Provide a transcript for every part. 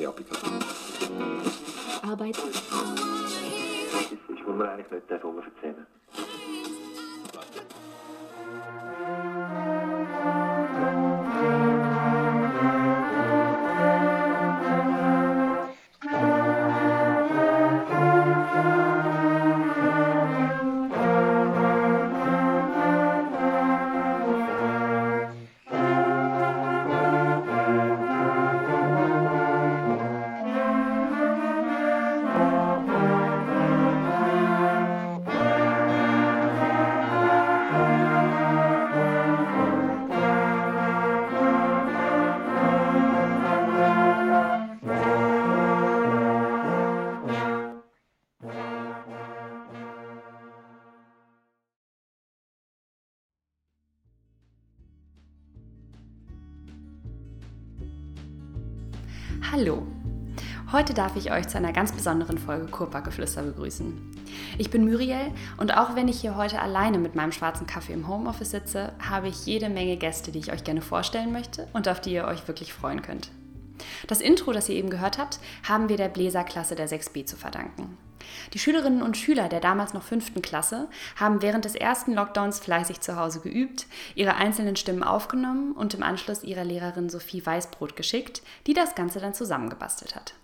bisschen abgekackt. Arbeiten? Ich will mir eigentlich nicht darüber erzählen. Heute darf ich euch zu einer ganz besonderen Folge Kurparkgeflüster begrüßen. Ich bin Muriel und auch wenn ich hier heute alleine mit meinem schwarzen Kaffee im Homeoffice sitze, habe ich jede Menge Gäste, die ich euch gerne vorstellen möchte und auf die ihr euch wirklich freuen könnt. Das Intro, das ihr eben gehört habt, haben wir der Bläserklasse der 6b zu verdanken. Die Schülerinnen und Schüler der damals noch fünften Klasse haben während des ersten Lockdowns fleißig zu Hause geübt, ihre einzelnen Stimmen aufgenommen und im Anschluss ihrer Lehrerin Sophie Weißbrot geschickt, die das Ganze dann zusammengebastelt hat.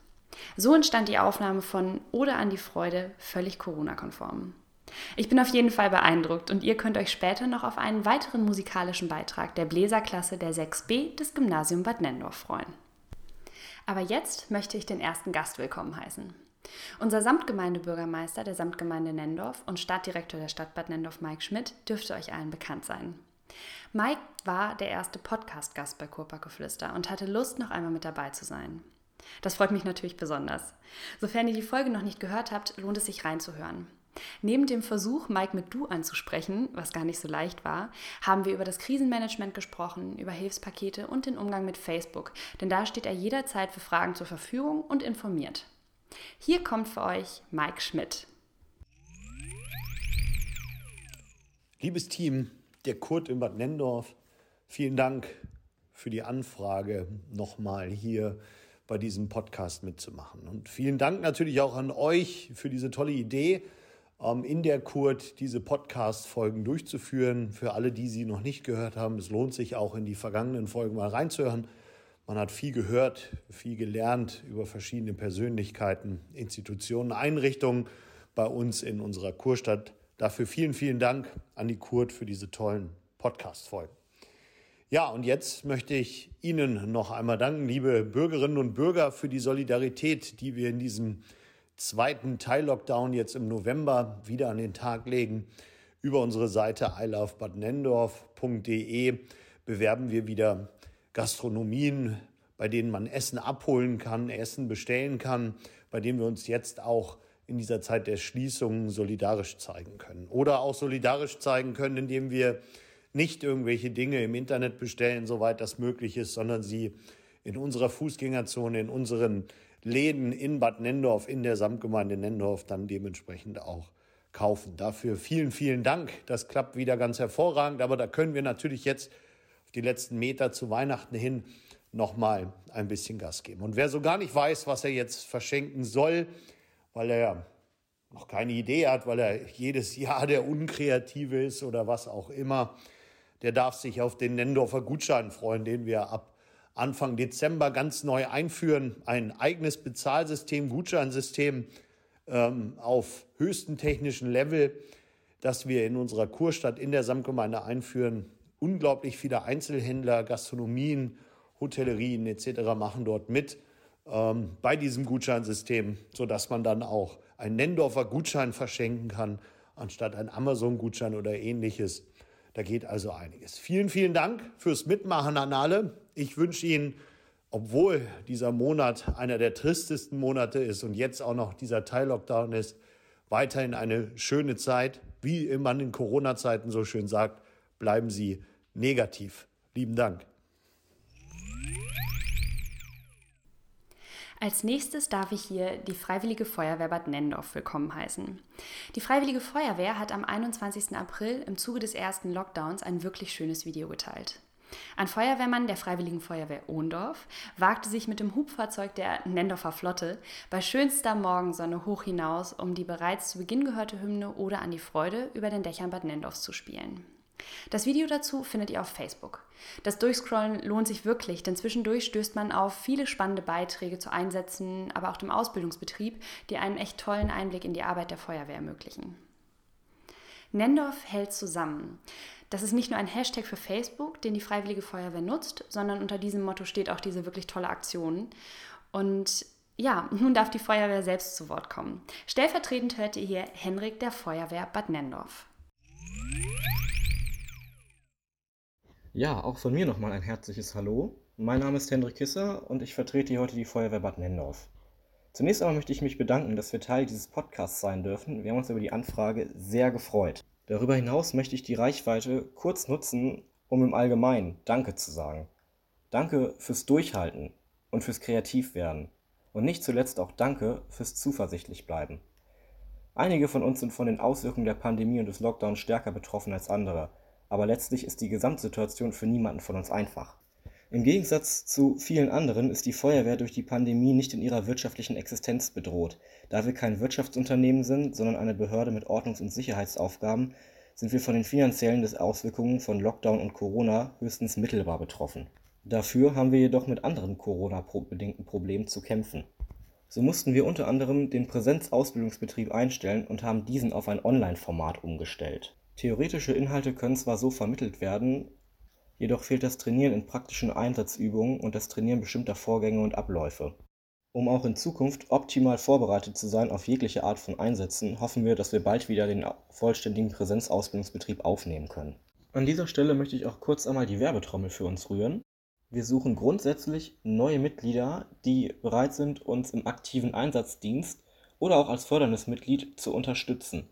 So entstand die Aufnahme von Ode an die Freude völlig Corona-konform. Ich bin auf jeden Fall beeindruckt und ihr könnt euch später noch auf einen weiteren musikalischen Beitrag der Bläserklasse der 6b des Gymnasium Bad Nendorf freuen. Aber jetzt möchte ich den ersten Gast willkommen heißen. Unser Samtgemeindebürgermeister der Samtgemeinde Nendorf und Stadtdirektor der Stadt Bad Nendorf, Mike Schmidt, dürfte euch allen bekannt sein. Mike war der erste Podcast-Gast bei Kurparkgeflüster und hatte Lust, noch einmal mit dabei zu sein. Das freut mich natürlich besonders. Sofern ihr die Folge noch nicht gehört habt, lohnt es sich reinzuhören. Neben dem Versuch, Mike mit Du anzusprechen, was gar nicht so leicht war, haben wir über das Krisenmanagement gesprochen, über Hilfspakete und den Umgang mit Facebook, denn da steht er jederzeit für Fragen zur Verfügung und informiert. Hier kommt für euch Mike Schmidt. Liebes Team, der Kurt in Bad Nendorf, vielen Dank für die Anfrage, nochmal hier bei diesem Podcast mitzumachen. Und vielen Dank natürlich auch an euch für diese tolle Idee, ähm, in der Kurt diese Podcast-Folgen durchzuführen. Für alle, die sie noch nicht gehört haben, es lohnt sich auch in die vergangenen Folgen mal reinzuhören. Man hat viel gehört, viel gelernt über verschiedene Persönlichkeiten, Institutionen, Einrichtungen bei uns in unserer Kurstadt. Dafür vielen, vielen Dank an die Kurt für diese tollen Podcast-Folgen. Ja, und jetzt möchte ich Ihnen noch einmal danken, liebe Bürgerinnen und Bürger, für die Solidarität, die wir in diesem zweiten Teil-Lockdown jetzt im November wieder an den Tag legen. Über unsere Seite ilovebadnendorf.de bewerben wir wieder Gastronomien, bei denen man Essen abholen kann, Essen bestellen kann, bei denen wir uns jetzt auch in dieser Zeit der Schließungen solidarisch zeigen können. Oder auch solidarisch zeigen können, indem wir nicht irgendwelche Dinge im Internet bestellen, soweit das möglich ist, sondern sie in unserer Fußgängerzone, in unseren Läden in Bad Nendorf, in der Samtgemeinde Nendorf dann dementsprechend auch kaufen. Dafür vielen, vielen Dank. Das klappt wieder ganz hervorragend, aber da können wir natürlich jetzt die letzten Meter zu Weihnachten hin nochmal ein bisschen Gas geben. Und wer so gar nicht weiß, was er jetzt verschenken soll, weil er noch keine Idee hat, weil er jedes Jahr der Unkreative ist oder was auch immer, der darf sich auf den Nendorfer Gutschein freuen, den wir ab Anfang Dezember ganz neu einführen. Ein eigenes Bezahlsystem, Gutscheinsystem ähm, auf höchstem technischen Level, das wir in unserer Kurstadt in der Samtgemeinde einführen unglaublich viele Einzelhändler, Gastronomien, Hotellerien etc. machen dort mit ähm, bei diesem Gutscheinsystem, sodass man dann auch einen Nendorfer Gutschein verschenken kann, anstatt einen Amazon-Gutschein oder ähnliches. Da geht also einiges. Vielen, vielen Dank fürs Mitmachen an alle. Ich wünsche Ihnen, obwohl dieser Monat einer der tristesten Monate ist und jetzt auch noch dieser Teil-Lockdown ist, weiterhin eine schöne Zeit, wie man in Corona-Zeiten so schön sagt bleiben Sie negativ. Lieben Dank. Als nächstes darf ich hier die Freiwillige Feuerwehr Bad Nendorf willkommen heißen. Die Freiwillige Feuerwehr hat am 21. April im Zuge des ersten Lockdowns ein wirklich schönes Video geteilt. Ein Feuerwehrmann der Freiwilligen Feuerwehr Ohndorf wagte sich mit dem Hubfahrzeug der Nendorfer Flotte bei schönster Morgensonne hoch hinaus, um die bereits zu Beginn gehörte Hymne oder an die Freude über den Dächern Bad Nendorfs zu spielen. Das Video dazu findet ihr auf Facebook. Das Durchscrollen lohnt sich wirklich, denn zwischendurch stößt man auf viele spannende Beiträge zu Einsätzen, aber auch dem Ausbildungsbetrieb, die einen echt tollen Einblick in die Arbeit der Feuerwehr ermöglichen. Nendorf hält zusammen. Das ist nicht nur ein Hashtag für Facebook, den die Freiwillige Feuerwehr nutzt, sondern unter diesem Motto steht auch diese wirklich tolle Aktion. Und ja, nun darf die Feuerwehr selbst zu Wort kommen. Stellvertretend hört ihr hier Henrik der Feuerwehr Bad Nendorf. Ja, auch von mir nochmal ein herzliches Hallo. Mein Name ist Hendrik Kisser und ich vertrete hier heute die Feuerwehr Bad Nendorf. Zunächst einmal möchte ich mich bedanken, dass wir Teil dieses Podcasts sein dürfen. Wir haben uns über die Anfrage sehr gefreut. Darüber hinaus möchte ich die Reichweite kurz nutzen, um im Allgemeinen Danke zu sagen. Danke fürs Durchhalten und fürs Kreativwerden. Und nicht zuletzt auch Danke fürs zuversichtlich bleiben. Einige von uns sind von den Auswirkungen der Pandemie und des Lockdowns stärker betroffen als andere, aber letztlich ist die Gesamtsituation für niemanden von uns einfach. Im Gegensatz zu vielen anderen ist die Feuerwehr durch die Pandemie nicht in ihrer wirtschaftlichen Existenz bedroht. Da wir kein Wirtschaftsunternehmen sind, sondern eine Behörde mit Ordnungs- und Sicherheitsaufgaben, sind wir von den finanziellen Auswirkungen von Lockdown und Corona höchstens mittelbar betroffen. Dafür haben wir jedoch mit anderen Corona-bedingten Problemen zu kämpfen. So mussten wir unter anderem den Präsenzausbildungsbetrieb einstellen und haben diesen auf ein Online-Format umgestellt. Theoretische Inhalte können zwar so vermittelt werden Jedoch fehlt das Trainieren in praktischen Einsatzübungen und das Trainieren bestimmter Vorgänge und Abläufe. Um auch in Zukunft optimal vorbereitet zu sein auf jegliche Art von Einsätzen, hoffen wir, dass wir bald wieder den vollständigen Präsenzausbildungsbetrieb aufnehmen können. An dieser Stelle möchte ich auch kurz einmal die Werbetrommel für uns rühren. Wir suchen grundsätzlich neue Mitglieder, die bereit sind, uns im aktiven Einsatzdienst oder auch als förderndes Mitglied zu unterstützen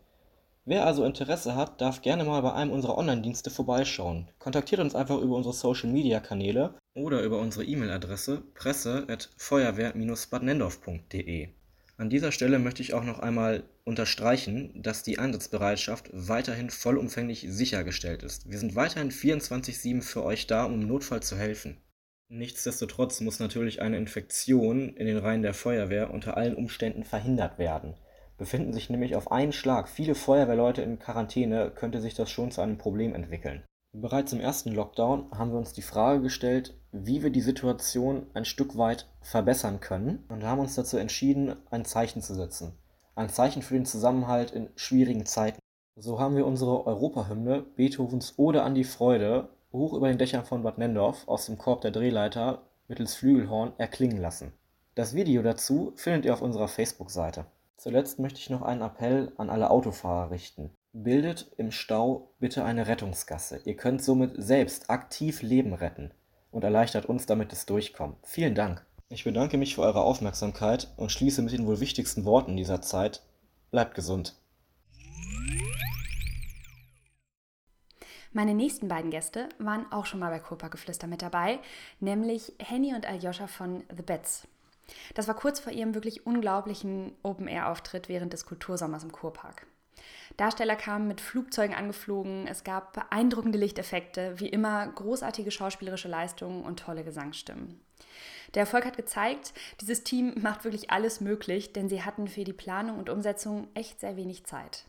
Wer also Interesse hat, darf gerne mal bei einem unserer Online-Dienste vorbeischauen. Kontaktiert uns einfach über unsere Social-Media-Kanäle oder über unsere E-Mail-Adresse presse@feuerwehr-badnendorf.de. An dieser Stelle möchte ich auch noch einmal unterstreichen, dass die Einsatzbereitschaft weiterhin vollumfänglich sichergestellt ist. Wir sind weiterhin 24/7 für euch da, um im Notfall zu helfen. Nichtsdestotrotz muss natürlich eine Infektion in den Reihen der Feuerwehr unter allen Umständen verhindert werden. Befinden sich nämlich auf einen Schlag viele Feuerwehrleute in Quarantäne, könnte sich das schon zu einem Problem entwickeln. Bereits im ersten Lockdown haben wir uns die Frage gestellt, wie wir die Situation ein Stück weit verbessern können und haben uns dazu entschieden, ein Zeichen zu setzen. Ein Zeichen für den Zusammenhalt in schwierigen Zeiten. So haben wir unsere Europahymne Beethovens Ode an die Freude hoch über den Dächern von Bad Nendorf aus dem Korb der Drehleiter mittels Flügelhorn erklingen lassen. Das Video dazu findet ihr auf unserer Facebook-Seite. Zuletzt möchte ich noch einen Appell an alle Autofahrer richten. Bildet im Stau bitte eine Rettungsgasse. Ihr könnt somit selbst aktiv Leben retten und erleichtert uns damit das Durchkommen. Vielen Dank. Ich bedanke mich für eure Aufmerksamkeit und schließe mit den wohl wichtigsten Worten dieser Zeit. Bleibt gesund. Meine nächsten beiden Gäste waren auch schon mal bei Kurpa Geflüster mit dabei, nämlich Henny und Aljoscha von The Bets. Das war kurz vor ihrem wirklich unglaublichen Open-Air-Auftritt während des Kultursommers im Kurpark. Darsteller kamen mit Flugzeugen angeflogen, es gab beeindruckende Lichteffekte, wie immer großartige schauspielerische Leistungen und tolle Gesangsstimmen. Der Erfolg hat gezeigt, dieses Team macht wirklich alles möglich, denn sie hatten für die Planung und Umsetzung echt sehr wenig Zeit.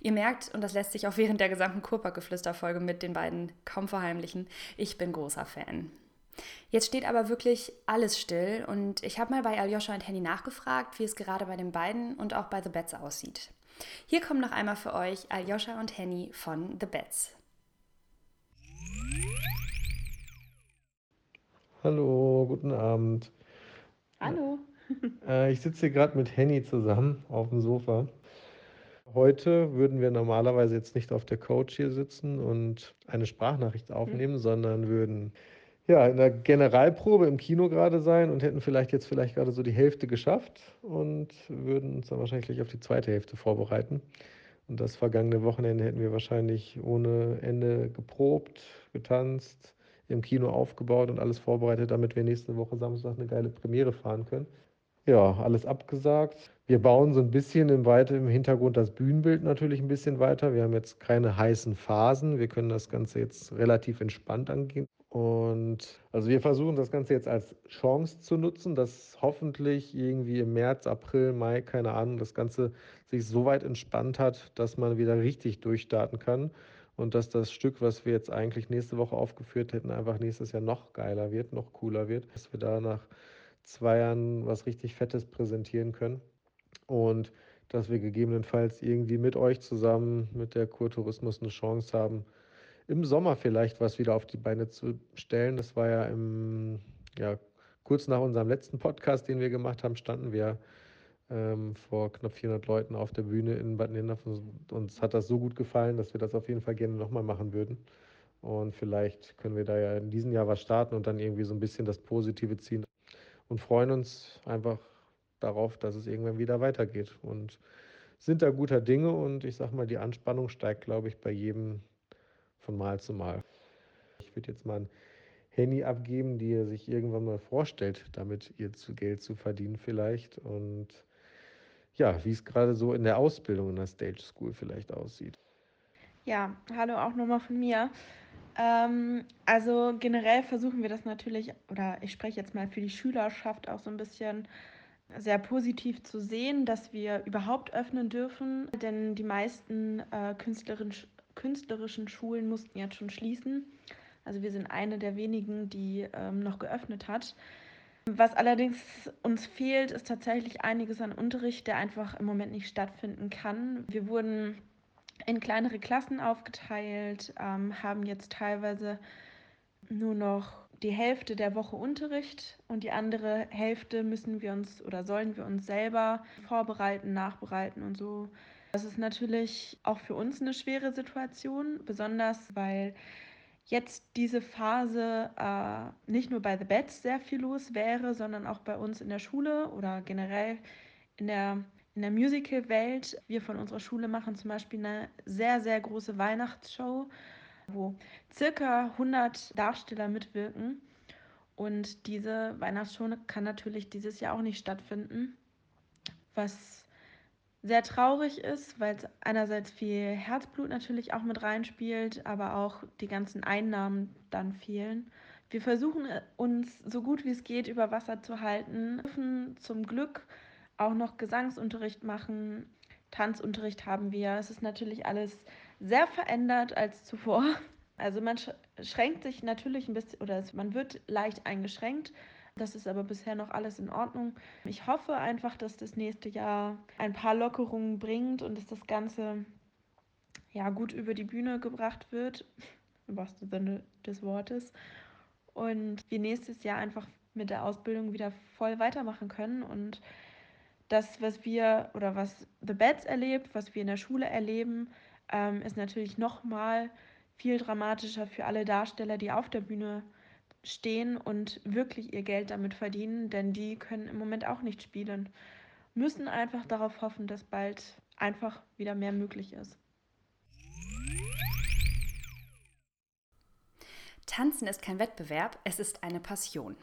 Ihr merkt, und das lässt sich auch während der gesamten Kurpark-Geflüster-Folge mit den beiden kaum verheimlichen, ich bin großer Fan. Jetzt steht aber wirklich alles still und ich habe mal bei Aljoscha und Henny nachgefragt, wie es gerade bei den beiden und auch bei The Bets aussieht. Hier kommen noch einmal für euch Aljoscha und Henny von The Bets. Hallo, guten Abend. Hallo. Äh, ich sitze hier gerade mit Henny zusammen auf dem Sofa. Heute würden wir normalerweise jetzt nicht auf der Couch hier sitzen und eine Sprachnachricht aufnehmen, mhm. sondern würden ja, in der Generalprobe im Kino gerade sein und hätten vielleicht jetzt vielleicht gerade so die Hälfte geschafft und würden uns dann wahrscheinlich auf die zweite Hälfte vorbereiten. Und das vergangene Wochenende hätten wir wahrscheinlich ohne Ende geprobt, getanzt, im Kino aufgebaut und alles vorbereitet, damit wir nächste Woche Samstag eine geile Premiere fahren können. Ja, alles abgesagt. Wir bauen so ein bisschen im, Weite, im Hintergrund das Bühnenbild natürlich ein bisschen weiter. Wir haben jetzt keine heißen Phasen. Wir können das Ganze jetzt relativ entspannt angehen. Und also wir versuchen das Ganze jetzt als Chance zu nutzen, dass hoffentlich irgendwie im März, April, Mai, keine Ahnung, das Ganze sich so weit entspannt hat, dass man wieder richtig durchstarten kann und dass das Stück, was wir jetzt eigentlich nächste Woche aufgeführt hätten, einfach nächstes Jahr noch geiler wird, noch cooler wird, dass wir da nach zwei Jahren was richtig Fettes präsentieren können und dass wir gegebenenfalls irgendwie mit euch zusammen, mit der Kurtourismus eine Chance haben, im Sommer vielleicht was wieder auf die Beine zu stellen. Das war ja im, ja, kurz nach unserem letzten Podcast, den wir gemacht haben, standen wir ähm, vor knapp 400 Leuten auf der Bühne in Bad Nindorf. Uns hat das so gut gefallen, dass wir das auf jeden Fall gerne nochmal machen würden. Und vielleicht können wir da ja in diesem Jahr was starten und dann irgendwie so ein bisschen das Positive ziehen und freuen uns einfach darauf, dass es irgendwann wieder weitergeht. Und sind da guter Dinge und ich sag mal, die Anspannung steigt, glaube ich, bei jedem von Mal zu Mal. Ich würde jetzt mal ein Handy abgeben, die er sich irgendwann mal vorstellt, damit ihr zu Geld zu verdienen vielleicht. Und ja, wie es gerade so in der Ausbildung in der Stage School vielleicht aussieht. Ja, hallo auch nochmal von mir. Ähm, also generell versuchen wir das natürlich, oder ich spreche jetzt mal für die Schülerschaft auch so ein bisschen sehr positiv zu sehen, dass wir überhaupt öffnen dürfen, denn die meisten äh, künstlerisch, künstlerischen Schulen mussten jetzt schon schließen. Also wir sind eine der wenigen, die ähm, noch geöffnet hat. Was allerdings uns fehlt, ist tatsächlich einiges an Unterricht, der einfach im Moment nicht stattfinden kann. Wir wurden in kleinere Klassen aufgeteilt, ähm, haben jetzt teilweise nur noch die Hälfte der Woche Unterricht und die andere Hälfte müssen wir uns oder sollen wir uns selber vorbereiten, nachbereiten und so das ist natürlich auch für uns eine schwere Situation, besonders weil jetzt diese Phase äh, nicht nur bei The Bats sehr viel los wäre, sondern auch bei uns in der Schule oder generell in der, in der Musical-Welt. Wir von unserer Schule machen zum Beispiel eine sehr, sehr große Weihnachtsshow, wo circa 100 Darsteller mitwirken. Und diese Weihnachtsshow kann natürlich dieses Jahr auch nicht stattfinden, was sehr traurig ist, weil es einerseits viel Herzblut natürlich auch mit reinspielt, aber auch die ganzen Einnahmen dann fehlen. Wir versuchen äh, uns so gut wie es geht über Wasser zu halten, dürfen zum Glück auch noch Gesangsunterricht machen, Tanzunterricht haben wir. Es ist natürlich alles sehr verändert als zuvor. Also man schränkt sich natürlich ein bisschen oder man wird leicht eingeschränkt, das ist aber bisher noch alles in Ordnung. Ich hoffe einfach, dass das nächste Jahr ein paar Lockerungen bringt und dass das Ganze ja gut über die Bühne gebracht wird, im wahrsten Sinne des Wortes. Und wir nächstes Jahr einfach mit der Ausbildung wieder voll weitermachen können und das, was wir oder was The Bats erlebt, was wir in der Schule erleben, ähm, ist natürlich nochmal viel dramatischer für alle Darsteller, die auf der Bühne stehen und wirklich ihr Geld damit verdienen, denn die können im Moment auch nicht spielen. Müssen einfach darauf hoffen, dass bald einfach wieder mehr möglich ist. Tanzen ist kein Wettbewerb, es ist eine Passion.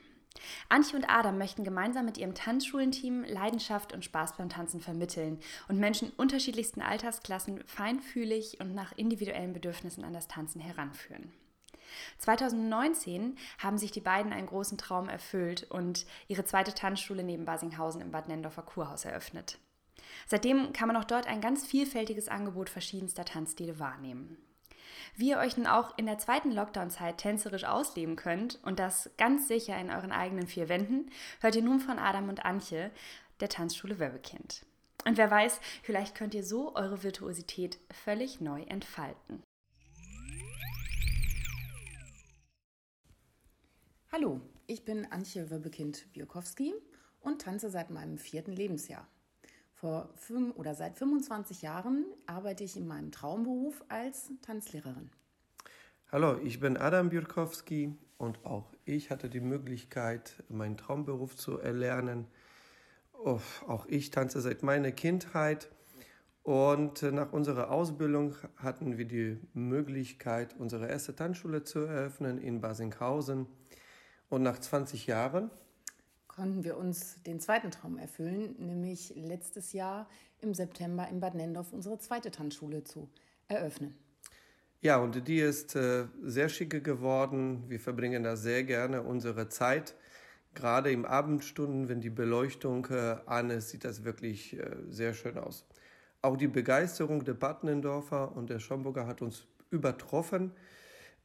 Antje und Adam möchten gemeinsam mit ihrem Tanzschulenteam Leidenschaft und Spaß beim Tanzen vermitteln und Menschen unterschiedlichsten Altersklassen feinfühlig und nach individuellen Bedürfnissen an das Tanzen heranführen. 2019 haben sich die beiden einen großen Traum erfüllt und ihre zweite Tanzschule neben Basinghausen im Bad Nendorfer Kurhaus eröffnet. Seitdem kann man auch dort ein ganz vielfältiges Angebot verschiedenster Tanzstile wahrnehmen. Wie ihr euch nun auch in der zweiten Lockdown-Zeit tänzerisch ausleben könnt und das ganz sicher in euren eigenen vier Wänden, hört ihr nun von Adam und Antje, der Tanzschule Wöbekind. Und wer weiß, vielleicht könnt ihr so eure Virtuosität völlig neu entfalten. Hallo, ich bin Antje Wöbekind-Biokowski und tanze seit meinem vierten Lebensjahr. Vor fünf oder seit 25 Jahren arbeite ich in meinem Traumberuf als Tanzlehrerin. Hallo, ich bin Adam Biurkowski und auch ich hatte die Möglichkeit, meinen Traumberuf zu erlernen. Oh, auch ich tanze seit meiner Kindheit und nach unserer Ausbildung hatten wir die Möglichkeit, unsere erste Tanzschule zu eröffnen in Basinghausen. Und nach 20 Jahren konnten wir uns den zweiten Traum erfüllen, nämlich letztes Jahr im September in Bad Nendorf unsere zweite Tanzschule zu eröffnen. Ja, und die ist äh, sehr schicke geworden. Wir verbringen da sehr gerne unsere Zeit. Gerade im Abendstunden, wenn die Beleuchtung äh, an ist, sieht das wirklich äh, sehr schön aus. Auch die Begeisterung der Battnendorfer und der Schomburger hat uns übertroffen.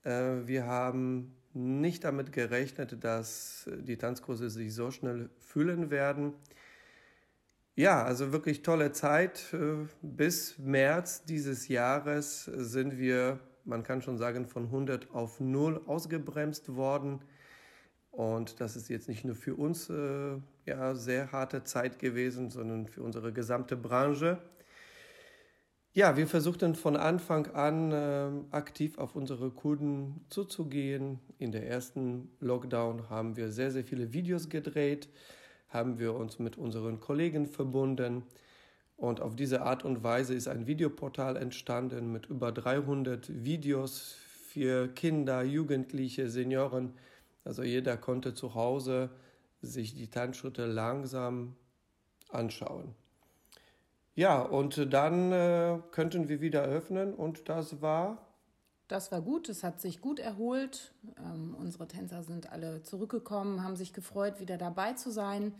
Äh, wir haben nicht damit gerechnet, dass die Tanzkurse sich so schnell füllen werden. Ja, also wirklich tolle Zeit. Äh, bis März dieses Jahres sind wir, man kann schon sagen, von 100 auf 0 ausgebremst worden. Und das ist jetzt nicht nur für uns äh, ja, sehr harte Zeit gewesen, sondern für unsere gesamte Branche. Ja, wir versuchten von Anfang an äh, aktiv auf unsere Kunden zuzugehen. In der ersten Lockdown haben wir sehr, sehr viele Videos gedreht, haben wir uns mit unseren Kollegen verbunden und auf diese Art und Weise ist ein Videoportal entstanden mit über 300 Videos für Kinder, Jugendliche, Senioren. Also jeder konnte zu Hause sich die Tanzschritte langsam anschauen. Ja, und dann äh, könnten wir wieder öffnen und das war. Das war gut, es hat sich gut erholt. Ähm, unsere Tänzer sind alle zurückgekommen, haben sich gefreut, wieder dabei zu sein.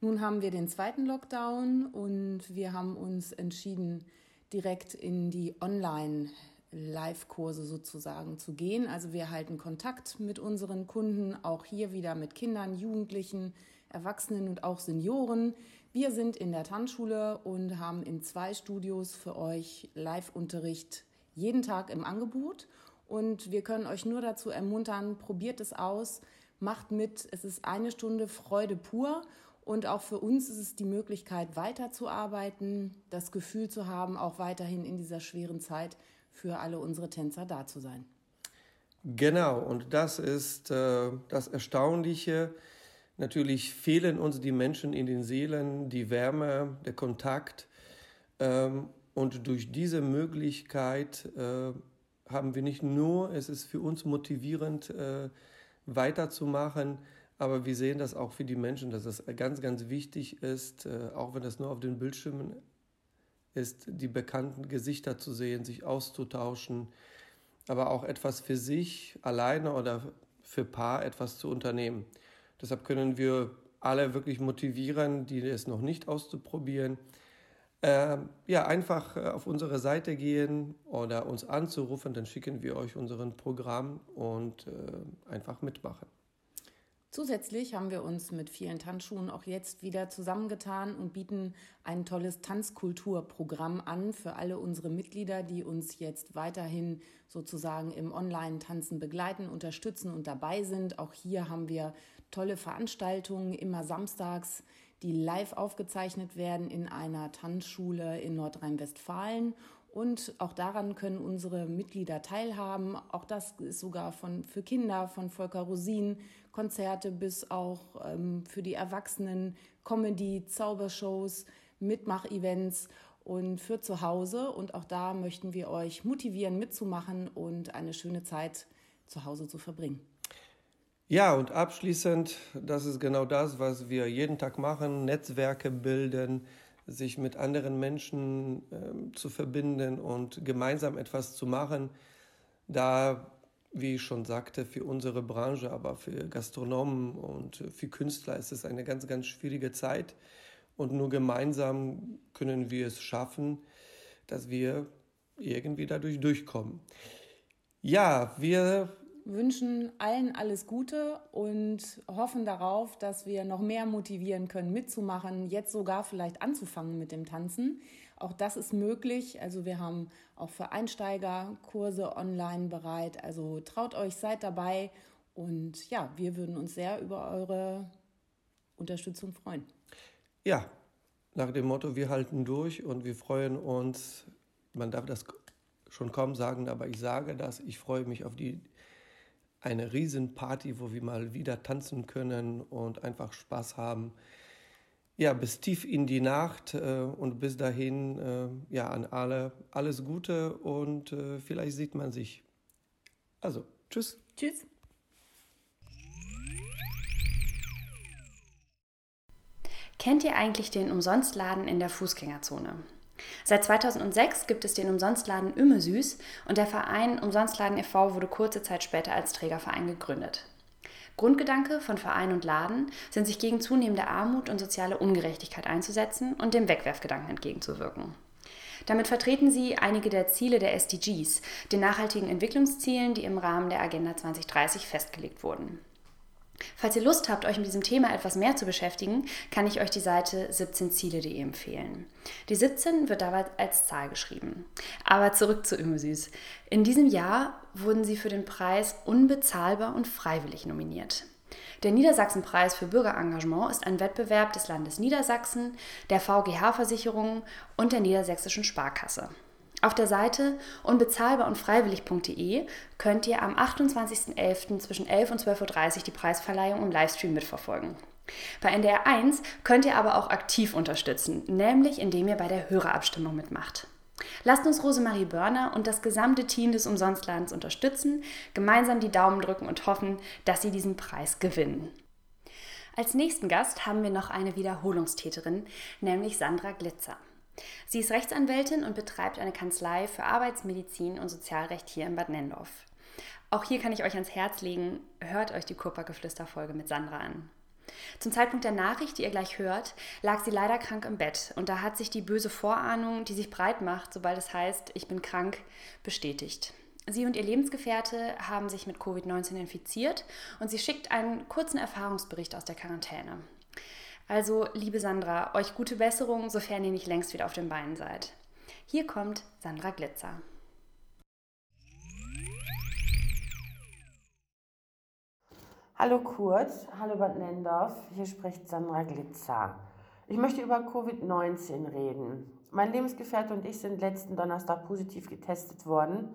Nun haben wir den zweiten Lockdown und wir haben uns entschieden, direkt in die Online- Live-Kurse sozusagen zu gehen. Also wir halten Kontakt mit unseren Kunden, auch hier wieder mit Kindern, Jugendlichen, Erwachsenen und auch Senioren. Wir sind in der Tanzschule und haben in zwei Studios für euch Live-Unterricht jeden Tag im Angebot. Und wir können euch nur dazu ermuntern, probiert es aus, macht mit. Es ist eine Stunde Freude pur. Und auch für uns ist es die Möglichkeit, weiterzuarbeiten, das Gefühl zu haben, auch weiterhin in dieser schweren Zeit für alle unsere Tänzer da zu sein. Genau, und das ist äh, das Erstaunliche Natürlich fehlen uns die Menschen in den Seelen, die Wärme, der Kontakt. Ähm, und durch diese Möglichkeit äh, haben wir nicht nur, es ist für uns motivierend, äh, weiterzumachen, aber wir sehen das auch für die Menschen, dass es ganz, ganz wichtig ist, äh, auch wenn das nur auf den Bildschirmen ist, die bekannten Gesichter zu sehen, sich auszutauschen, aber auch etwas für sich alleine oder für Paar etwas zu unternehmen. Deshalb können wir alle wirklich motivieren, die es noch nicht auszuprobieren. Äh, ja, einfach äh, auf unsere Seite gehen oder uns anzurufen, dann schicken wir euch unseren Programm und äh, einfach mitmachen. Zusätzlich haben wir uns mit vielen Tanzschulen auch jetzt wieder zusammengetan und bieten ein tolles Tanzkulturprogramm an für alle unsere Mitglieder, die uns jetzt weiterhin sozusagen im Online-Tanzen begleiten, unterstützen und dabei sind. Auch hier haben wir tolle Veranstaltungen, immer samstags, die live aufgezeichnet werden in einer Tanzschule in Nordrhein-Westfalen. Und auch daran können unsere Mitglieder teilhaben. Auch das ist sogar von, für Kinder von Volker Rosin, Konzerte bis auch ähm, für die Erwachsenen, Comedy, Zaubershows, Mitmach-Events und für zu Hause. Und auch da möchten wir euch motivieren, mitzumachen und eine schöne Zeit zu Hause zu verbringen. Ja, und abschließend, das ist genau das, was wir jeden Tag machen, Netzwerke bilden, sich mit anderen Menschen äh, zu verbinden und gemeinsam etwas zu machen. Da, wie ich schon sagte, für unsere Branche, aber für Gastronomen und für Künstler ist es eine ganz, ganz schwierige Zeit. Und nur gemeinsam können wir es schaffen, dass wir irgendwie dadurch durchkommen. Ja, wir wünschen allen alles Gute und hoffen darauf, dass wir noch mehr motivieren können, mitzumachen, jetzt sogar vielleicht anzufangen mit dem Tanzen. Auch das ist möglich. Also wir haben auch für Einsteiger Kurse online bereit. Also traut euch, seid dabei und ja, wir würden uns sehr über eure Unterstützung freuen. Ja, nach dem Motto, wir halten durch und wir freuen uns, man darf das schon kaum sagen, aber ich sage das, ich freue mich auf die eine Riesenparty, wo wir mal wieder tanzen können und einfach Spaß haben. Ja, bis tief in die Nacht äh, und bis dahin, äh, ja, an alle alles Gute und äh, vielleicht sieht man sich. Also, tschüss. Tschüss. Kennt ihr eigentlich den Umsonstladen in der Fußgängerzone? Seit 2006 gibt es den Umsonstladen Ümme Süß und der Verein Umsonstladen e.V. wurde kurze Zeit später als Trägerverein gegründet. Grundgedanke von Verein und Laden sind, sich gegen zunehmende Armut und soziale Ungerechtigkeit einzusetzen und dem Wegwerfgedanken entgegenzuwirken. Damit vertreten sie einige der Ziele der SDGs, den nachhaltigen Entwicklungszielen, die im Rahmen der Agenda 2030 festgelegt wurden. Falls ihr Lust habt, euch mit diesem Thema etwas mehr zu beschäftigen, kann ich euch die Seite 17ziele.de empfehlen. Die 17 wird dabei als Zahl geschrieben. Aber zurück zu Immosüß. In diesem Jahr wurden sie für den Preis Unbezahlbar und Freiwillig nominiert. Der Niedersachsenpreis für Bürgerengagement ist ein Wettbewerb des Landes Niedersachsen, der VGH-Versicherung und der Niedersächsischen Sparkasse. Auf der Seite unbezahlbar und freiwillig.de könnt ihr am 28.11. zwischen 11 und 12.30 Uhr die Preisverleihung im Livestream mitverfolgen. Bei NDR 1 könnt ihr aber auch aktiv unterstützen, nämlich indem ihr bei der Hörerabstimmung mitmacht. Lasst uns Rosemarie Börner und das gesamte Team des Umsonstladens unterstützen, gemeinsam die Daumen drücken und hoffen, dass sie diesen Preis gewinnen. Als nächsten Gast haben wir noch eine Wiederholungstäterin, nämlich Sandra Glitzer. Sie ist Rechtsanwältin und betreibt eine Kanzlei für Arbeitsmedizin und Sozialrecht hier in Bad Nendorf. Auch hier kann ich euch ans Herz legen, hört euch die Kurpa-Geflüster-Folge mit Sandra an. Zum Zeitpunkt der Nachricht, die ihr gleich hört, lag sie leider krank im Bett und da hat sich die böse Vorahnung, die sich breit macht, sobald es heißt, ich bin krank, bestätigt. Sie und ihr Lebensgefährte haben sich mit Covid-19 infiziert und sie schickt einen kurzen Erfahrungsbericht aus der Quarantäne. Also, liebe Sandra, euch gute Besserung, sofern ihr nicht längst wieder auf den Beinen seid. Hier kommt Sandra Glitzer. Hallo Kurt, hallo Bad Nendorf, hier spricht Sandra Glitzer. Ich möchte über Covid-19 reden. Mein Lebensgefährte und ich sind letzten Donnerstag positiv getestet worden.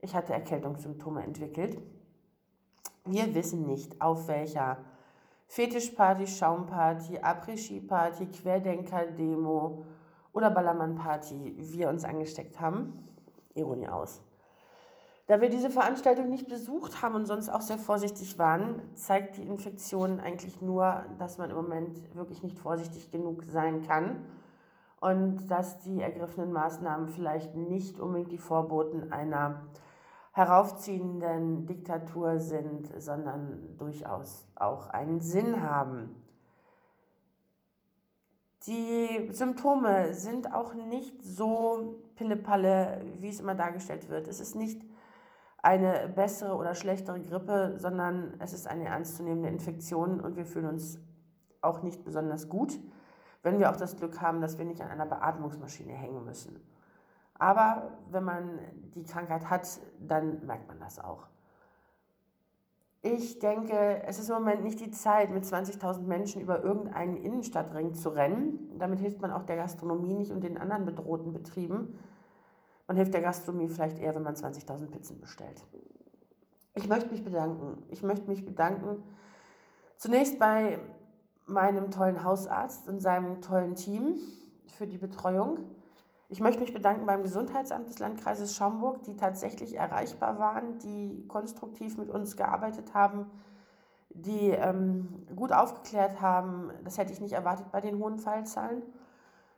Ich hatte Erkältungssymptome entwickelt. Wir wissen nicht, auf welcher Fetischparty, Schaumparty, Après-Ski-Party, Querdenker-Demo oder Ballermann-Party wir uns angesteckt haben. Ironie aus. Da wir diese Veranstaltung nicht besucht haben und sonst auch sehr vorsichtig waren, zeigt die Infektion eigentlich nur, dass man im Moment wirklich nicht vorsichtig genug sein kann und dass die ergriffenen Maßnahmen vielleicht nicht unbedingt die Vorboten einer heraufziehenden Diktatur sind, sondern durchaus auch einen Sinn haben. Die Symptome sind auch nicht so pillepalle, wie es immer dargestellt wird. Es ist nicht eine bessere oder schlechtere Grippe, sondern es ist eine ernstzunehmende Infektion und wir fühlen uns auch nicht besonders gut, wenn wir auch das Glück haben, dass wir nicht an einer Beatmungsmaschine hängen müssen. Aber wenn man die Krankheit hat, dann merkt man das auch. Ich denke, es ist im Moment nicht die Zeit, mit 20.000 Menschen über irgendeinen Innenstadtring zu rennen. Damit hilft man auch der Gastronomie nicht und den anderen bedrohten Betrieben. Man hilft der Gastronomie vielleicht eher, wenn man 20.000 Pizzen bestellt. Ich möchte mich bedanken. Ich möchte mich bedanken zunächst bei meinem tollen Hausarzt und seinem tollen Team für die Betreuung. Ich möchte mich bedanken beim Gesundheitsamt des Landkreises Schaumburg, die tatsächlich erreichbar waren, die konstruktiv mit uns gearbeitet haben, die ähm, gut aufgeklärt haben. Das hätte ich nicht erwartet bei den hohen Fallzahlen.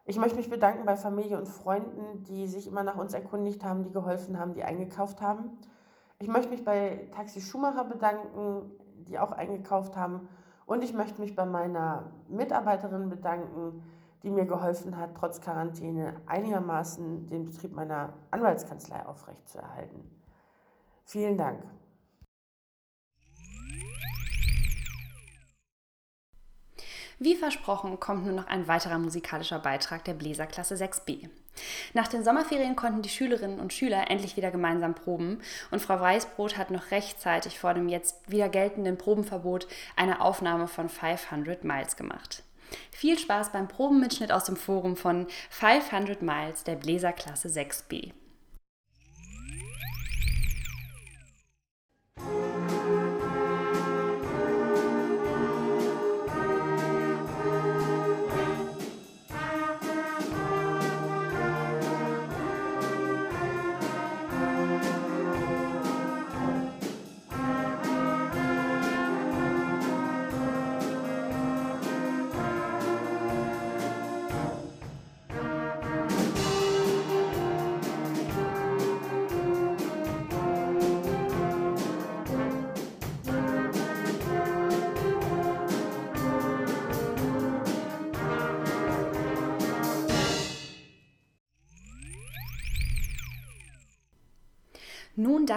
Ich möchte mich bedanken bei Familie und Freunden, die sich immer nach uns erkundigt haben, die geholfen haben, die eingekauft haben. Ich möchte mich bei Taxi Schumacher bedanken, die auch eingekauft haben. Und ich möchte mich bei meiner Mitarbeiterin bedanken, die mir geholfen hat, trotz Quarantäne einigermaßen den Betrieb meiner Anwaltskanzlei aufrechtzuerhalten. Vielen Dank. Wie versprochen kommt nun noch ein weiterer musikalischer Beitrag der Bläserklasse 6b. Nach den Sommerferien konnten die Schülerinnen und Schüler endlich wieder gemeinsam proben und Frau Weißbrot hat noch rechtzeitig vor dem jetzt wieder geltenden Probenverbot eine Aufnahme von 500 Miles gemacht. Viel Spaß beim Probenmitschnitt aus dem Forum von 500 Miles der Bläserklasse 6b.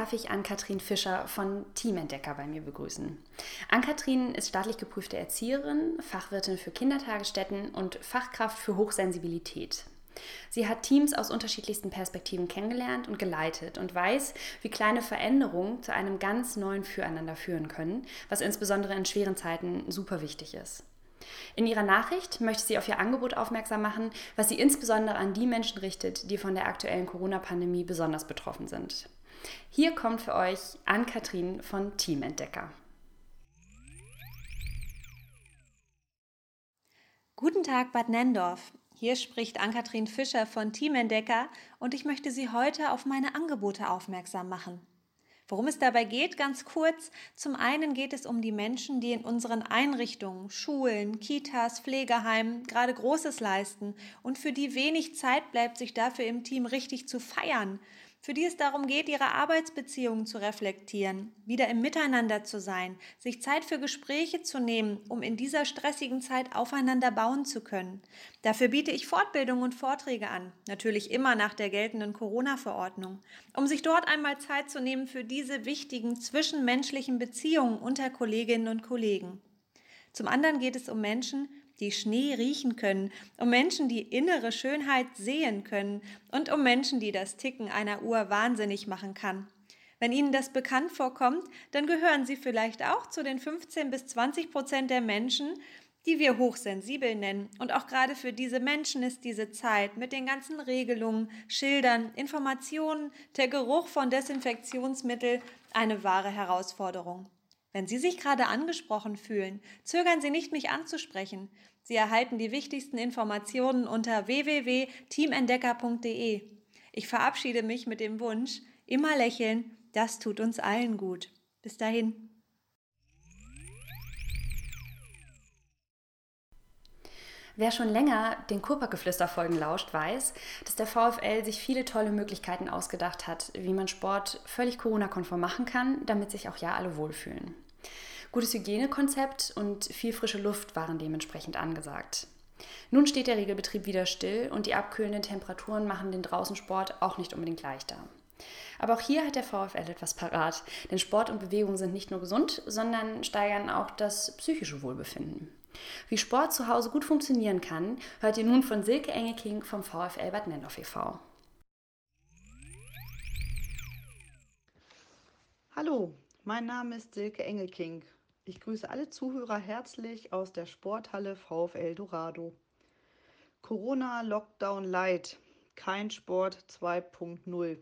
Darf ich Ann-Kathrin Fischer von Teamentdecker bei mir begrüßen. Ann-Kathrin ist staatlich geprüfte Erzieherin, Fachwirtin für Kindertagesstätten und Fachkraft für Hochsensibilität. Sie hat Teams aus unterschiedlichsten Perspektiven kennengelernt und geleitet und weiß, wie kleine Veränderungen zu einem ganz neuen Füreinander führen können, was insbesondere in schweren Zeiten super wichtig ist. In ihrer Nachricht möchte sie auf ihr Angebot aufmerksam machen, was sie insbesondere an die Menschen richtet, die von der aktuellen Corona-Pandemie besonders betroffen sind. Hier kommt für euch Ann-Kathrin von Teamentdecker. Guten Tag, Bad Nendorf. Hier spricht Ann-Kathrin Fischer von Teamentdecker und ich möchte Sie heute auf meine Angebote aufmerksam machen. Worum es dabei geht, ganz kurz. Zum einen geht es um die Menschen, die in unseren Einrichtungen, Schulen, Kitas, Pflegeheimen gerade Großes leisten und für die wenig Zeit bleibt, sich dafür im Team richtig zu feiern für die es darum geht, ihre Arbeitsbeziehungen zu reflektieren, wieder im Miteinander zu sein, sich Zeit für Gespräche zu nehmen, um in dieser stressigen Zeit aufeinander bauen zu können. Dafür biete ich Fortbildungen und Vorträge an, natürlich immer nach der geltenden Corona-Verordnung, um sich dort einmal Zeit zu nehmen für diese wichtigen zwischenmenschlichen Beziehungen unter Kolleginnen und Kollegen. Zum anderen geht es um Menschen, die Schnee riechen können, um Menschen, die innere Schönheit sehen können und um Menschen, die das Ticken einer Uhr wahnsinnig machen kann. Wenn Ihnen das bekannt vorkommt, dann gehören Sie vielleicht auch zu den 15 bis 20 Prozent der Menschen, die wir hochsensibel nennen. Und auch gerade für diese Menschen ist diese Zeit mit den ganzen Regelungen, Schildern, Informationen, der Geruch von Desinfektionsmittel eine wahre Herausforderung. Wenn Sie sich gerade angesprochen fühlen, zögern Sie nicht, mich anzusprechen. Sie erhalten die wichtigsten Informationen unter www.teamentdecker.de. Ich verabschiede mich mit dem Wunsch, immer lächeln, das tut uns allen gut. Bis dahin. Wer schon länger den Kurparkgeflüster-Folgen lauscht, weiß, dass der VfL sich viele tolle Möglichkeiten ausgedacht hat, wie man Sport völlig Corona-konform machen kann, damit sich auch ja alle wohlfühlen. Gutes Hygienekonzept und viel frische Luft waren dementsprechend angesagt. Nun steht der Regelbetrieb wieder still und die abkühlenden Temperaturen machen den Draußensport auch nicht unbedingt leichter. Aber auch hier hat der VfL etwas parat, denn Sport und Bewegung sind nicht nur gesund, sondern steigern auch das psychische Wohlbefinden. Wie Sport zu Hause gut funktionieren kann, hört ihr nun von Silke Engelking vom VfL Bad Nendorf e.V. Hallo, mein Name ist Silke Engelking. Ich grüße alle Zuhörer herzlich aus der Sporthalle VfL Dorado. Corona Lockdown Light, kein Sport 2.0.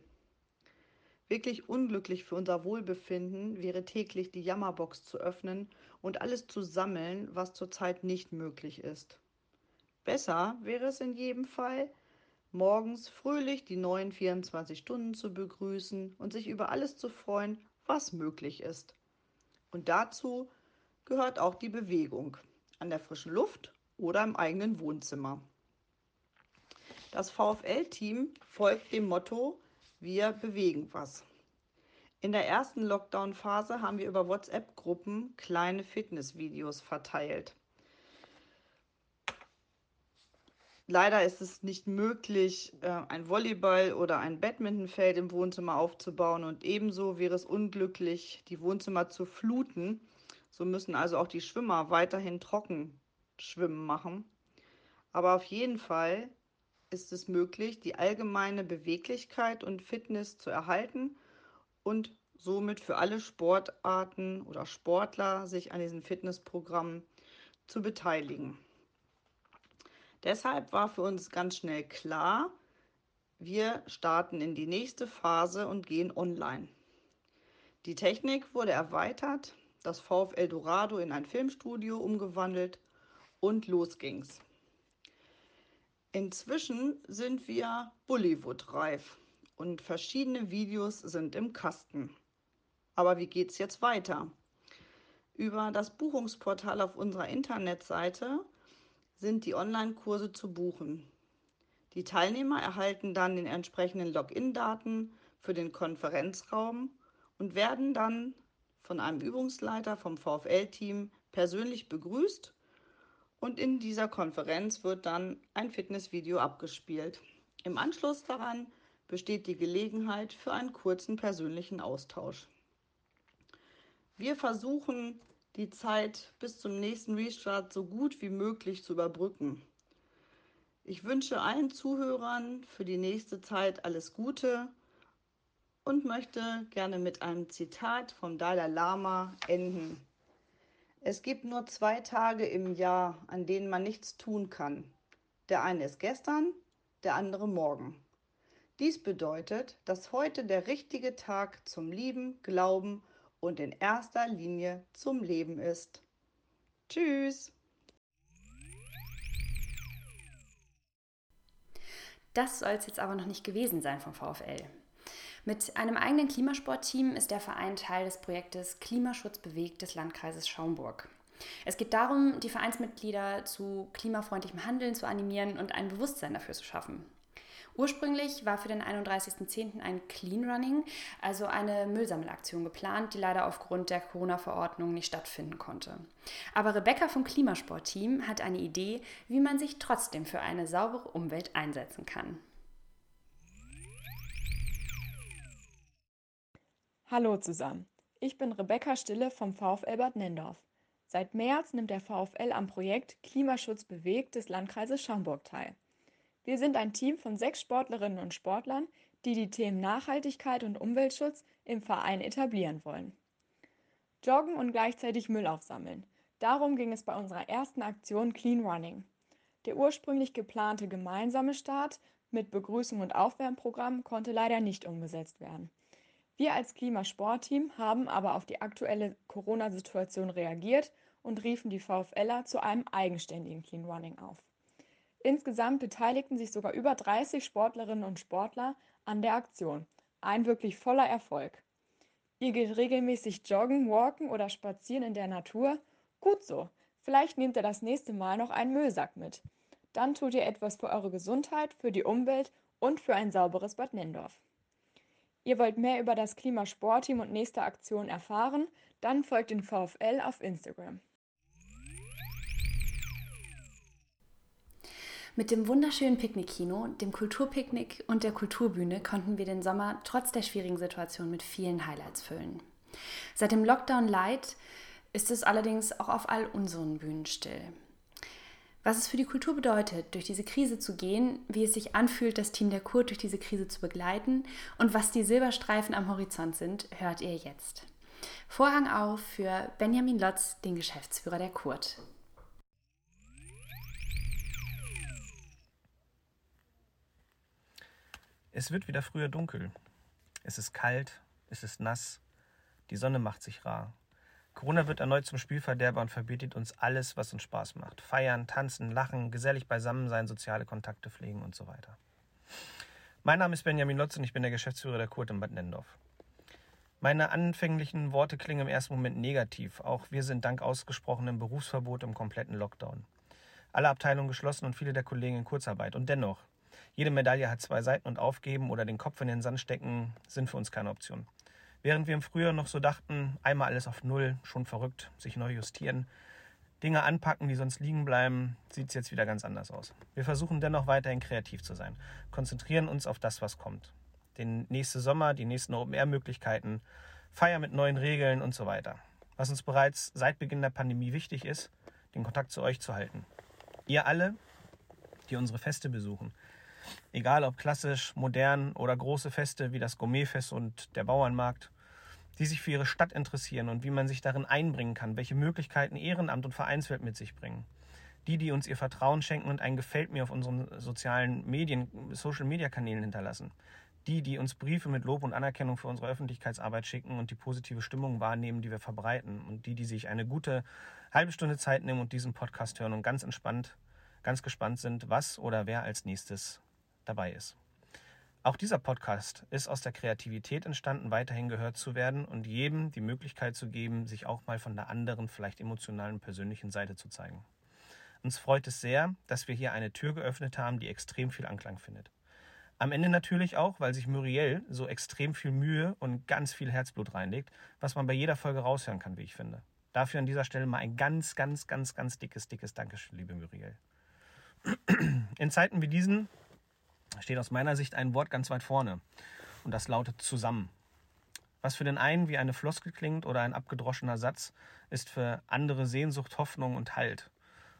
Wirklich unglücklich für unser Wohlbefinden wäre täglich die Jammerbox zu öffnen und alles zu sammeln, was zurzeit nicht möglich ist. Besser wäre es in jedem Fall, morgens fröhlich die neuen 24 Stunden zu begrüßen und sich über alles zu freuen, was möglich ist. Und dazu gehört auch die Bewegung an der frischen Luft oder im eigenen Wohnzimmer. Das VfL-Team folgt dem Motto wir bewegen was. In der ersten Lockdown-Phase haben wir über WhatsApp-Gruppen kleine Fitnessvideos verteilt. Leider ist es nicht möglich, äh, ein Volleyball- oder ein Badmintonfeld im Wohnzimmer aufzubauen und ebenso wäre es unglücklich, die Wohnzimmer zu fluten. So müssen also auch die Schwimmer weiterhin trocken schwimmen machen. Aber auf jeden Fall ist es möglich, die allgemeine Beweglichkeit und Fitness zu erhalten und somit für alle Sportarten oder Sportler sich an diesen Fitnessprogrammen zu beteiligen. Deshalb war für uns ganz schnell klar, wir starten in die nächste Phase und gehen online. Die Technik wurde erweitert, das VfL Dorado in ein Filmstudio umgewandelt und los ging's. Inzwischen sind wir Bollywood-reif und verschiedene Videos sind im Kasten. Aber wie geht es jetzt weiter? Über das Buchungsportal auf unserer Internetseite sind die Online-Kurse zu buchen. Die Teilnehmer erhalten dann den entsprechenden Login-Daten für den Konferenzraum und werden dann von einem Übungsleiter vom VfL-Team persönlich begrüßt und in dieser Konferenz wird dann ein Fitnessvideo abgespielt. Im Anschluss daran besteht die Gelegenheit für einen kurzen persönlichen Austausch. Wir versuchen, die Zeit bis zum nächsten Restart so gut wie möglich zu überbrücken. Ich wünsche allen Zuhörern für die nächste Zeit alles Gute und möchte gerne mit einem Zitat vom Dalai Lama enden. Es gibt nur zwei Tage im Jahr, an denen man nichts tun kann. Der eine ist gestern, der andere morgen. Dies bedeutet, dass heute der richtige Tag zum Lieben, Glauben und in erster Linie zum Leben ist. Tschüss! Das soll es jetzt aber noch nicht gewesen sein vom VfL. Mit einem eigenen Klimasportteam ist der Verein Teil des Projektes Klimaschutz bewegt des Landkreises Schaumburg. Es geht darum, die Vereinsmitglieder zu klimafreundlichem Handeln zu animieren und ein Bewusstsein dafür zu schaffen. Ursprünglich war für den 31.10. ein Clean Running, also eine Müllsammelaktion geplant, die leider aufgrund der Corona-Verordnung nicht stattfinden konnte. Aber Rebecca vom Klimasportteam hat eine Idee, wie man sich trotzdem für eine saubere Umwelt einsetzen kann. Hallo zusammen, ich bin Rebecca Stille vom VfL Bad Nendorf. Seit März nimmt der VfL am Projekt Klimaschutz bewegt des Landkreises Schaumburg teil. Wir sind ein Team von sechs Sportlerinnen und Sportlern, die die Themen Nachhaltigkeit und Umweltschutz im Verein etablieren wollen. Joggen und gleichzeitig Müll aufsammeln. Darum ging es bei unserer ersten Aktion Clean Running. Der ursprünglich geplante gemeinsame Start mit Begrüßung und Aufwärmprogramm konnte leider nicht umgesetzt werden. Wir als Klimasportteam haben aber auf die aktuelle Corona-Situation reagiert und riefen die VfLer zu einem eigenständigen Clean Running auf. Insgesamt beteiligten sich sogar über 30 Sportlerinnen und Sportler an der Aktion. Ein wirklich voller Erfolg. Ihr geht regelmäßig joggen, walken oder spazieren in der Natur? Gut so. Vielleicht nehmt ihr das nächste Mal noch einen Müllsack mit. Dann tut ihr etwas für eure Gesundheit, für die Umwelt und für ein sauberes Bad Nendorf. Ihr wollt mehr über das Klimasportteam und nächste Aktion erfahren? Dann folgt den VfL auf Instagram. Mit dem wunderschönen Picknickkino, dem Kulturpicknick und der Kulturbühne konnten wir den Sommer trotz der schwierigen Situation mit vielen Highlights füllen. Seit dem Lockdown Light ist es allerdings auch auf all unseren Bühnen still. Was es für die Kultur bedeutet, durch diese Krise zu gehen, wie es sich anfühlt, das Team der Kurt durch diese Krise zu begleiten und was die Silberstreifen am Horizont sind, hört ihr jetzt. Vorhang auf für Benjamin Lotz, den Geschäftsführer der Kurt. Es wird wieder früher dunkel. Es ist kalt, es ist nass, die Sonne macht sich rar. Corona wird erneut zum Spielverderber und verbietet uns alles, was uns Spaß macht. Feiern, tanzen, lachen, gesellig beisammen sein, soziale Kontakte pflegen und so weiter. Mein Name ist Benjamin Lotz und ich bin der Geschäftsführer der Kurt in Bad Nendorf. Meine anfänglichen Worte klingen im ersten Moment negativ. Auch wir sind dank ausgesprochenem Berufsverbot im kompletten Lockdown. Alle Abteilungen geschlossen und viele der Kollegen in Kurzarbeit. Und dennoch, jede Medaille hat zwei Seiten und aufgeben oder den Kopf in den Sand stecken sind für uns keine Option. Während wir im Frühjahr noch so dachten, einmal alles auf Null, schon verrückt, sich neu justieren, Dinge anpacken, die sonst liegen bleiben, sieht es jetzt wieder ganz anders aus. Wir versuchen dennoch weiterhin kreativ zu sein, konzentrieren uns auf das, was kommt. Den nächsten Sommer, die nächsten Open-Air-Möglichkeiten, Feier mit neuen Regeln und so weiter. Was uns bereits seit Beginn der Pandemie wichtig ist, den Kontakt zu euch zu halten. Ihr alle, die unsere Feste besuchen, Egal ob klassisch, modern oder große Feste wie das Gourmetfest und der Bauernmarkt, die sich für ihre Stadt interessieren und wie man sich darin einbringen kann, welche Möglichkeiten Ehrenamt und Vereinswelt mit sich bringen. Die, die uns ihr Vertrauen schenken und ein Gefällt mir auf unseren sozialen Medien, Social Media Kanälen hinterlassen. Die, die uns Briefe mit Lob und Anerkennung für unsere Öffentlichkeitsarbeit schicken und die positive Stimmung wahrnehmen, die wir verbreiten. Und die, die sich eine gute halbe Stunde Zeit nehmen und diesen Podcast hören und ganz entspannt, ganz gespannt sind, was oder wer als nächstes dabei ist. Auch dieser Podcast ist aus der Kreativität entstanden, weiterhin gehört zu werden und jedem die Möglichkeit zu geben, sich auch mal von der anderen, vielleicht emotionalen, persönlichen Seite zu zeigen. Uns freut es sehr, dass wir hier eine Tür geöffnet haben, die extrem viel Anklang findet. Am Ende natürlich auch, weil sich Muriel so extrem viel Mühe und ganz viel Herzblut reinlegt, was man bei jeder Folge raushören kann, wie ich finde. Dafür an dieser Stelle mal ein ganz, ganz, ganz, ganz dickes, dickes Dankeschön, liebe Muriel. In Zeiten wie diesen steht aus meiner Sicht ein Wort ganz weit vorne. Und das lautet zusammen. Was für den einen wie eine Floskel klingt oder ein abgedroschener Satz, ist für andere Sehnsucht, Hoffnung und Halt.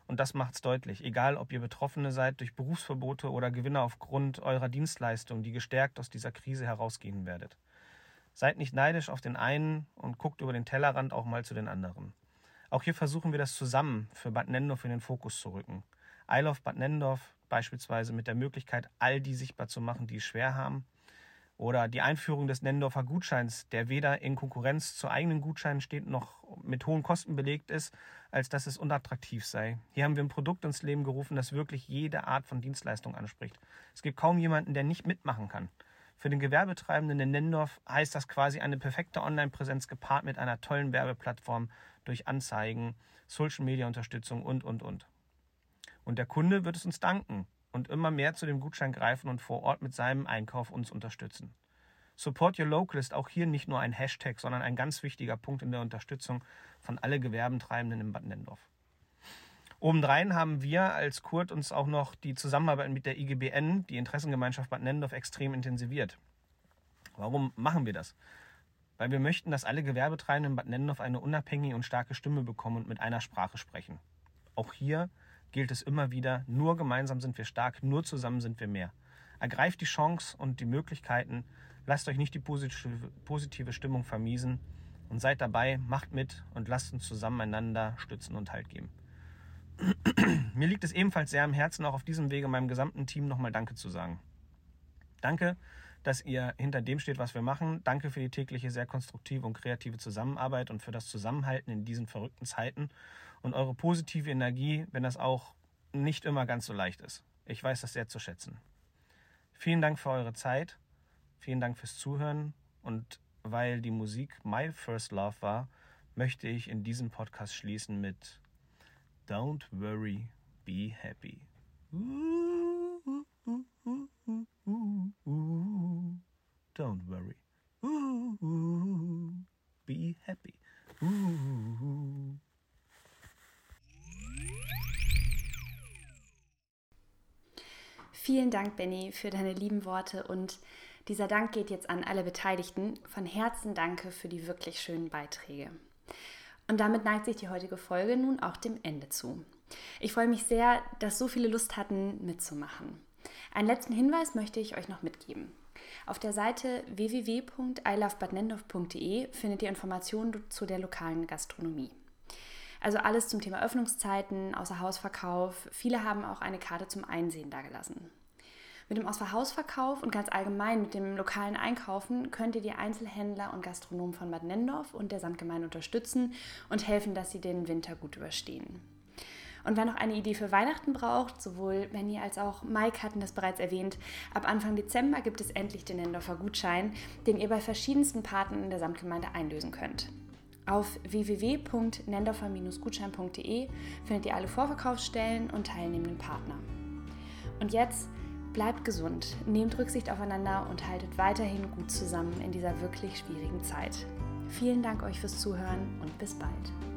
Und das macht's deutlich, egal ob ihr Betroffene seid durch Berufsverbote oder Gewinner aufgrund eurer Dienstleistung, die gestärkt aus dieser Krise herausgehen werdet. Seid nicht neidisch auf den einen und guckt über den Tellerrand auch mal zu den anderen. Auch hier versuchen wir das zusammen für Bad Nendorf in den Fokus zu rücken. I Love Bad Nendorf beispielsweise mit der Möglichkeit, all die sichtbar zu machen, die es schwer haben. Oder die Einführung des Nendorfer Gutscheins, der weder in Konkurrenz zu eigenen Gutscheinen steht, noch mit hohen Kosten belegt ist, als dass es unattraktiv sei. Hier haben wir ein Produkt ins Leben gerufen, das wirklich jede Art von Dienstleistung anspricht. Es gibt kaum jemanden, der nicht mitmachen kann. Für den Gewerbetreibenden in Nendorf heißt das quasi eine perfekte Online-Präsenz gepaart mit einer tollen Werbeplattform durch Anzeigen, Social-Media-Unterstützung und, und, und. Und der Kunde wird es uns danken und immer mehr zu dem Gutschein greifen und vor Ort mit seinem Einkauf uns unterstützen. Support Your Local ist auch hier nicht nur ein Hashtag, sondern ein ganz wichtiger Punkt in der Unterstützung von alle Gewerbentreibenden in Bad Nendorf. Obendrein haben wir als Kurt uns auch noch die Zusammenarbeit mit der IGBN, die Interessengemeinschaft Bad Nendorf, extrem intensiviert. Warum machen wir das? Weil wir möchten, dass alle Gewerbetreibenden in Bad Nendorf eine unabhängige und starke Stimme bekommen und mit einer Sprache sprechen. Auch hier gilt es immer wieder, nur gemeinsam sind wir stark, nur zusammen sind wir mehr. Ergreift die Chance und die Möglichkeiten, lasst euch nicht die positive Stimmung vermiesen und seid dabei, macht mit und lasst uns zusammen einander stützen und Halt geben. Mir liegt es ebenfalls sehr am Herzen, auch auf diesem Wege meinem gesamten Team nochmal Danke zu sagen. Danke, dass ihr hinter dem steht, was wir machen. Danke für die tägliche sehr konstruktive und kreative Zusammenarbeit und für das Zusammenhalten in diesen verrückten Zeiten und eure positive Energie, wenn das auch nicht immer ganz so leicht ist. Ich weiß das sehr zu schätzen. Vielen Dank für eure Zeit. Vielen Dank fürs Zuhören. Und weil die Musik My First Love war, möchte ich in diesem Podcast schließen mit Don't worry, be happy. Don't worry. Be happy. Vielen Dank, Benny, für deine lieben Worte und dieser Dank geht jetzt an alle Beteiligten. Von Herzen danke für die wirklich schönen Beiträge. Und damit neigt sich die heutige Folge nun auch dem Ende zu. Ich freue mich sehr, dass so viele Lust hatten, mitzumachen. Einen letzten Hinweis möchte ich euch noch mitgeben. Auf der Seite www.ilovebadnendorf.de findet ihr Informationen zu der lokalen Gastronomie. Also alles zum Thema Öffnungszeiten, Außerhausverkauf. Viele haben auch eine Karte zum Einsehen dagelassen. Mit dem Außerhausverkauf und ganz allgemein mit dem lokalen Einkaufen könnt ihr die Einzelhändler und Gastronomen von Bad Nendorf und der Samtgemeinde unterstützen und helfen, dass sie den Winter gut überstehen. Und wer noch eine Idee für Weihnachten braucht, sowohl Benny als auch Mike hatten das bereits erwähnt, ab Anfang Dezember gibt es endlich den Nendorfer Gutschein, den ihr bei verschiedensten Paten in der Samtgemeinde einlösen könnt. Auf www.nendorfer-gutschein.de findet ihr alle Vorverkaufsstellen und teilnehmenden Partner. Und jetzt Bleibt gesund, nehmt Rücksicht aufeinander und haltet weiterhin gut zusammen in dieser wirklich schwierigen Zeit. Vielen Dank euch fürs Zuhören und bis bald.